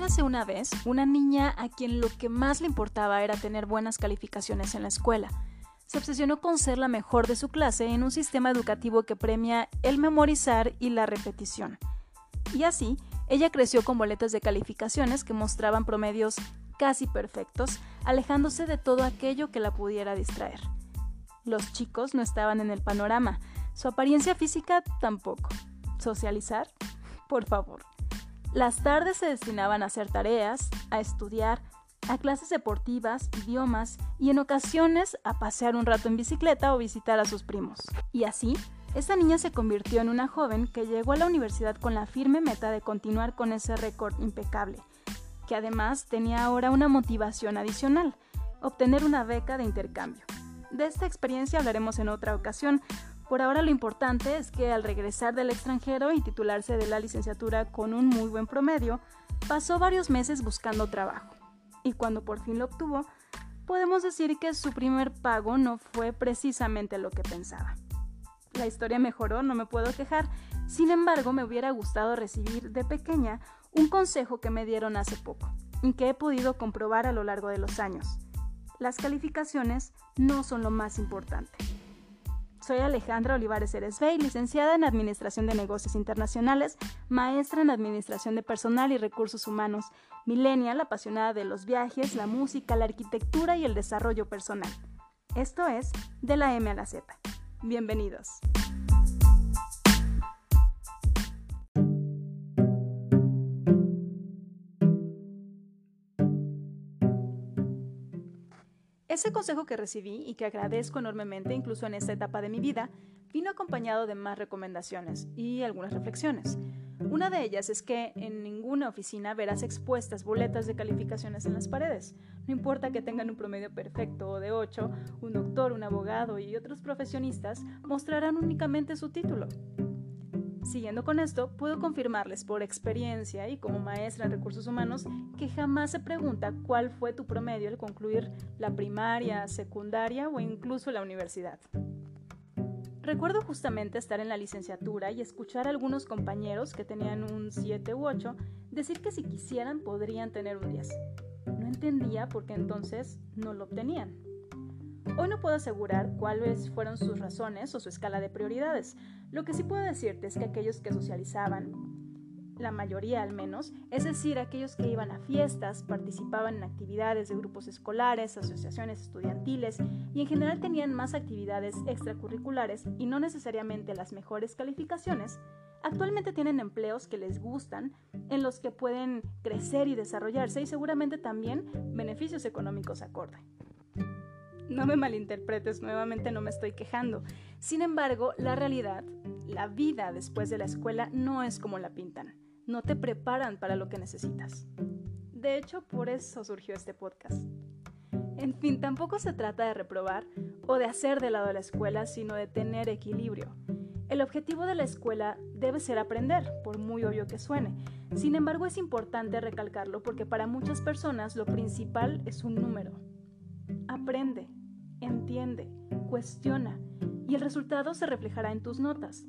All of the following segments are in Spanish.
Érase una vez una niña a quien lo que más le importaba era tener buenas calificaciones en la escuela. Se obsesionó con ser la mejor de su clase en un sistema educativo que premia el memorizar y la repetición. Y así, ella creció con boletas de calificaciones que mostraban promedios casi perfectos, alejándose de todo aquello que la pudiera distraer. Los chicos no estaban en el panorama, su apariencia física tampoco. ¿Socializar? Por favor. Las tardes se destinaban a hacer tareas, a estudiar, a clases deportivas, idiomas y en ocasiones a pasear un rato en bicicleta o visitar a sus primos. Y así, esta niña se convirtió en una joven que llegó a la universidad con la firme meta de continuar con ese récord impecable, que además tenía ahora una motivación adicional, obtener una beca de intercambio. De esta experiencia hablaremos en otra ocasión, por ahora lo importante es que al regresar del extranjero y titularse de la licenciatura con un muy buen promedio, pasó varios meses buscando trabajo. Y cuando por fin lo obtuvo, podemos decir que su primer pago no fue precisamente lo que pensaba. La historia mejoró, no me puedo quejar, sin embargo me hubiera gustado recibir de pequeña un consejo que me dieron hace poco y que he podido comprobar a lo largo de los años. Las calificaciones no son lo más importante. Soy Alejandra Olivares Eresbey, licenciada en Administración de Negocios Internacionales, maestra en Administración de Personal y Recursos Humanos, millennial apasionada de los viajes, la música, la arquitectura y el desarrollo personal. Esto es De la M a la Z. Bienvenidos. Ese consejo que recibí y que agradezco enormemente incluso en esta etapa de mi vida, vino acompañado de más recomendaciones y algunas reflexiones. Una de ellas es que en ninguna oficina verás expuestas boletas de calificaciones en las paredes. No importa que tengan un promedio perfecto o de 8, un doctor, un abogado y otros profesionistas mostrarán únicamente su título. Siguiendo con esto, puedo confirmarles por experiencia y como maestra en recursos humanos que jamás se pregunta cuál fue tu promedio al concluir la primaria, secundaria o incluso la universidad. Recuerdo justamente estar en la licenciatura y escuchar a algunos compañeros que tenían un 7 u 8 decir que si quisieran podrían tener un 10. No entendía por qué entonces no lo obtenían. Hoy no puedo asegurar cuáles fueron sus razones o su escala de prioridades. Lo que sí puedo decirte es que aquellos que socializaban, la mayoría al menos, es decir, aquellos que iban a fiestas, participaban en actividades de grupos escolares, asociaciones estudiantiles y en general tenían más actividades extracurriculares y no necesariamente las mejores calificaciones, actualmente tienen empleos que les gustan, en los que pueden crecer y desarrollarse y seguramente también beneficios económicos acorde. No me malinterpretes, nuevamente no me estoy quejando. Sin embargo, la realidad, la vida después de la escuela no es como la pintan. No te preparan para lo que necesitas. De hecho, por eso surgió este podcast. En fin, tampoco se trata de reprobar o de hacer de lado a la escuela, sino de tener equilibrio. El objetivo de la escuela debe ser aprender, por muy obvio que suene. Sin embargo, es importante recalcarlo porque para muchas personas lo principal es un número. Aprende, entiende, cuestiona y el resultado se reflejará en tus notas.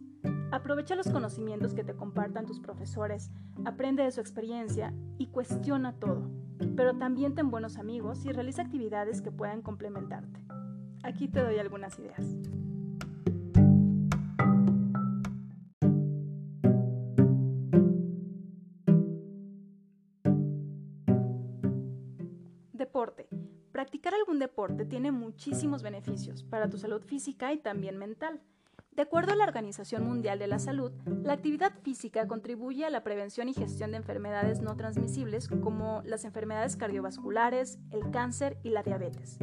Aprovecha los conocimientos que te compartan tus profesores, aprende de su experiencia y cuestiona todo, pero también ten buenos amigos y realiza actividades que puedan complementarte. Aquí te doy algunas ideas. Practicar algún deporte tiene muchísimos beneficios para tu salud física y también mental. De acuerdo a la Organización Mundial de la Salud, la actividad física contribuye a la prevención y gestión de enfermedades no transmisibles como las enfermedades cardiovasculares, el cáncer y la diabetes.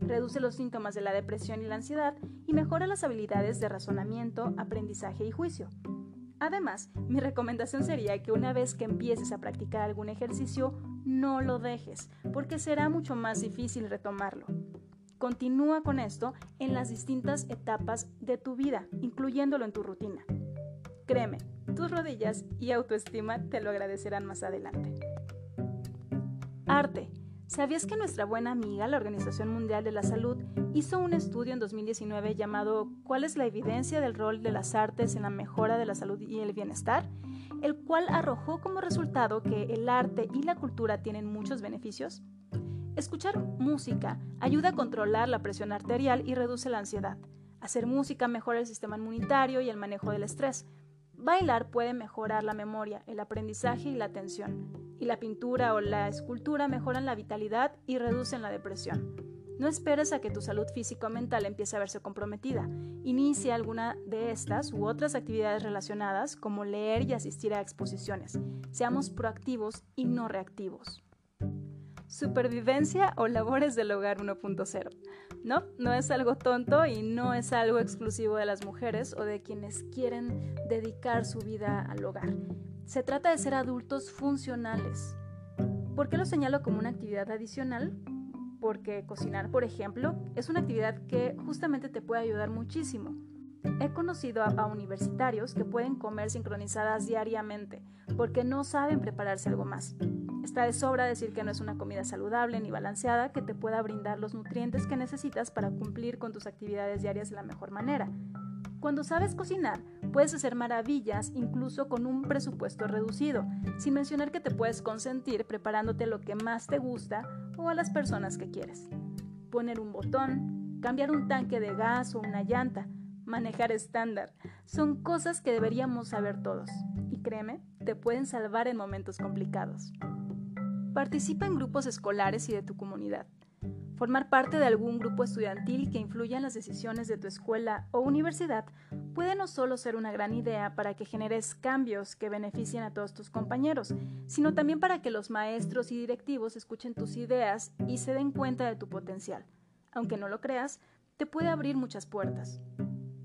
Reduce los síntomas de la depresión y la ansiedad y mejora las habilidades de razonamiento, aprendizaje y juicio. Además, mi recomendación sería que una vez que empieces a practicar algún ejercicio, no lo dejes, porque será mucho más difícil retomarlo. Continúa con esto en las distintas etapas de tu vida, incluyéndolo en tu rutina. Créeme, tus rodillas y autoestima te lo agradecerán más adelante. Arte. ¿Sabías que nuestra buena amiga, la Organización Mundial de la Salud, hizo un estudio en 2019 llamado ¿Cuál es la evidencia del rol de las artes en la mejora de la salud y el bienestar? el cual arrojó como resultado que el arte y la cultura tienen muchos beneficios? Escuchar música ayuda a controlar la presión arterial y reduce la ansiedad. Hacer música mejora el sistema inmunitario y el manejo del estrés. Bailar puede mejorar la memoria, el aprendizaje y la atención. Y la pintura o la escultura mejoran la vitalidad y reducen la depresión. No esperes a que tu salud física o mental empiece a verse comprometida. Inicia alguna de estas u otras actividades relacionadas, como leer y asistir a exposiciones. Seamos proactivos y no reactivos. Supervivencia o labores del hogar 1.0. No, no es algo tonto y no es algo exclusivo de las mujeres o de quienes quieren dedicar su vida al hogar. Se trata de ser adultos funcionales. ¿Por qué lo señalo como una actividad adicional? Porque cocinar, por ejemplo, es una actividad que justamente te puede ayudar muchísimo. He conocido a, universitarios que pueden comer sincronizadas diariamente porque no saben prepararse algo más. Está de sobra decir que no es una comida saludable ni balanceada que te pueda brindar los nutrientes que necesitas para cumplir con tus actividades diarias de la mejor manera. Cuando sabes cocinar, puedes hacer maravillas incluso con un presupuesto reducido, sin mencionar que te puedes consentir preparándote lo que más te gusta o a las personas que quieres. Poner un botón, cambiar un tanque de gas o una llanta, manejar estándar. Son cosas que deberíamos saber todos. Y créeme, te pueden salvar en momentos complicados. Participa en grupos escolares y de tu comunidad. Formar parte de algún grupo estudiantil que influya en las decisiones de tu escuela o universidad puede no solo ser una gran idea para que generes cambios que beneficien a todos tus compañeros, sino también para que los maestros y directivos escuchen tus ideas y se den cuenta de tu potencial. Aunque no lo creas, te puede abrir muchas puertas.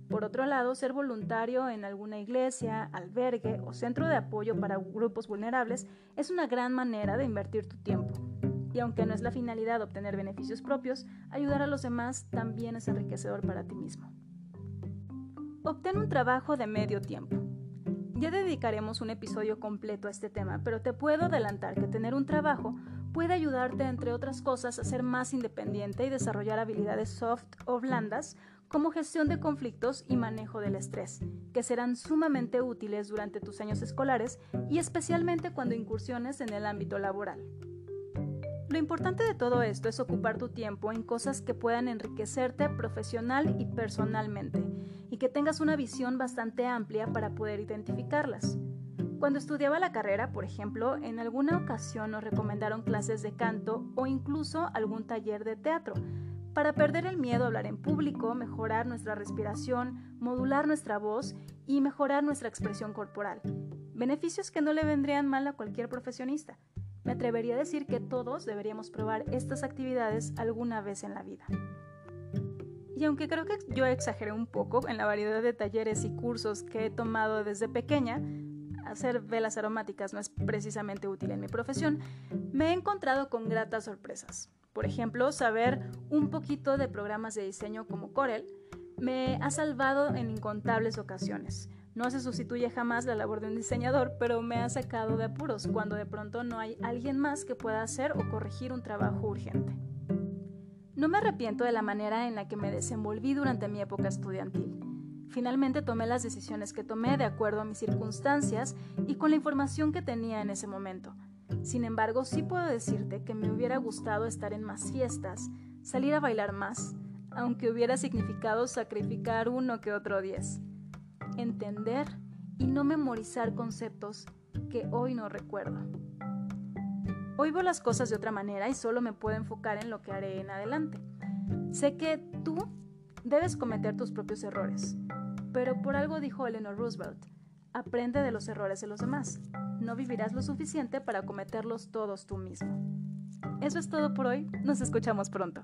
Por otro lado, ser voluntario en alguna iglesia, albergue o centro de apoyo para grupos vulnerables es una gran manera de invertir tu tiempo. Y aunque no es la finalidad obtener beneficios propios, ayudar a los demás también es enriquecedor para ti mismo. Obtén un trabajo de medio tiempo. Ya dedicaremos un episodio completo a este tema, pero te puedo adelantar que tener un trabajo puede ayudarte, entre otras cosas, a ser más independiente y desarrollar habilidades soft o blandas como gestión de conflictos y manejo del estrés, que serán sumamente útiles durante tus años escolares y especialmente cuando incursiones en el ámbito laboral. Lo importante de todo esto es ocupar tu tiempo en cosas que puedan enriquecerte profesional y personalmente y que tengas una visión bastante amplia para poder identificarlas. Cuando estudiaba la carrera, por ejemplo, en alguna ocasión nos recomendaron clases de canto o incluso algún taller de teatro, para perder el miedo a hablar en público, mejorar nuestra respiración, modular nuestra voz y mejorar nuestra expresión corporal. Beneficios que no le vendrían mal a cualquier profesionista. Me atrevería a decir que todos deberíamos probar estas actividades alguna vez en la vida. Y aunque creo que yo exageré un poco en la variedad de talleres y cursos que he tomado desde pequeña, hacer velas aromáticas no es precisamente útil en mi profesión, me he encontrado con gratas sorpresas. Por ejemplo, saber un poquito de programas de diseño como Corel me ha salvado en incontables ocasiones. No se sustituye jamás la labor de un diseñador, pero me ha sacado de apuros cuando de pronto no hay alguien más que pueda hacer o corregir un trabajo urgente. No me arrepiento de la manera en la que me desenvolví durante mi época estudiantil. Finalmente tomé las decisiones que tomé de acuerdo a mis circunstancias y con la información que tenía en ese momento. Sin embargo, sí puedo decirte que me hubiera gustado estar en más fiestas, salir a bailar más, aunque hubiera significado sacrificar uno que otro diez. Entender y no memorizar conceptos que hoy no recuerdo. Hoy veo las cosas de otra manera y solo me puedo enfocar en lo que haré en adelante. Sé que tú debes cometer tus propios errores, pero por algo dijo Eleanor Roosevelt, aprende de los errores de los demás no vivirás lo suficiente para cometerlos todos tú mismo. Eso es todo por hoy, nos escuchamos pronto.